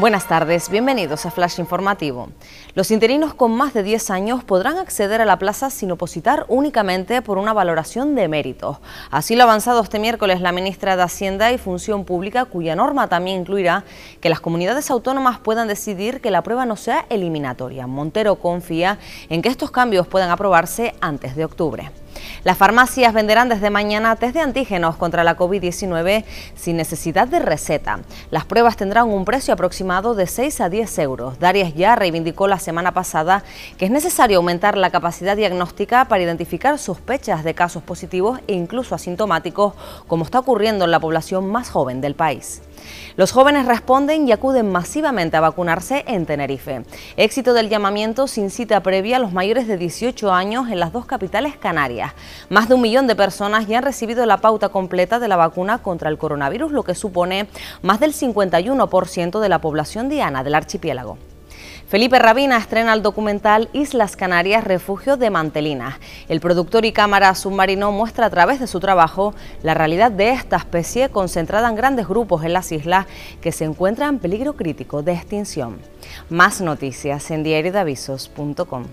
Buenas tardes, bienvenidos a Flash Informativo. Los interinos con más de 10 años podrán acceder a la plaza sin opositar únicamente por una valoración de méritos. Así lo ha avanzado este miércoles la ministra de Hacienda y Función Pública, cuya norma también incluirá que las comunidades autónomas puedan decidir que la prueba no sea eliminatoria. Montero confía en que estos cambios puedan aprobarse antes de octubre. Las farmacias venderán desde mañana test de antígenos contra la COVID-19 sin necesidad de receta. Las pruebas tendrán un precio aproximado de 6 a 10 euros. Darias ya reivindicó la semana pasada que es necesario aumentar la capacidad diagnóstica para identificar sospechas de casos positivos e incluso asintomáticos, como está ocurriendo en la población más joven del país. Los jóvenes responden y acuden masivamente a vacunarse en Tenerife. Éxito del llamamiento sin cita previa a los mayores de 18 años en las dos capitales canarias. Más de un millón de personas ya han recibido la pauta completa de la vacuna contra el coronavirus, lo que supone más del 51% de la población diana del archipiélago. Felipe Rabina estrena el documental Islas Canarias, Refugio de Mantelinas. El productor y cámara submarino muestra a través de su trabajo la realidad de esta especie concentrada en grandes grupos en las islas que se encuentran en peligro crítico de extinción. Más noticias en diariodavisos.com.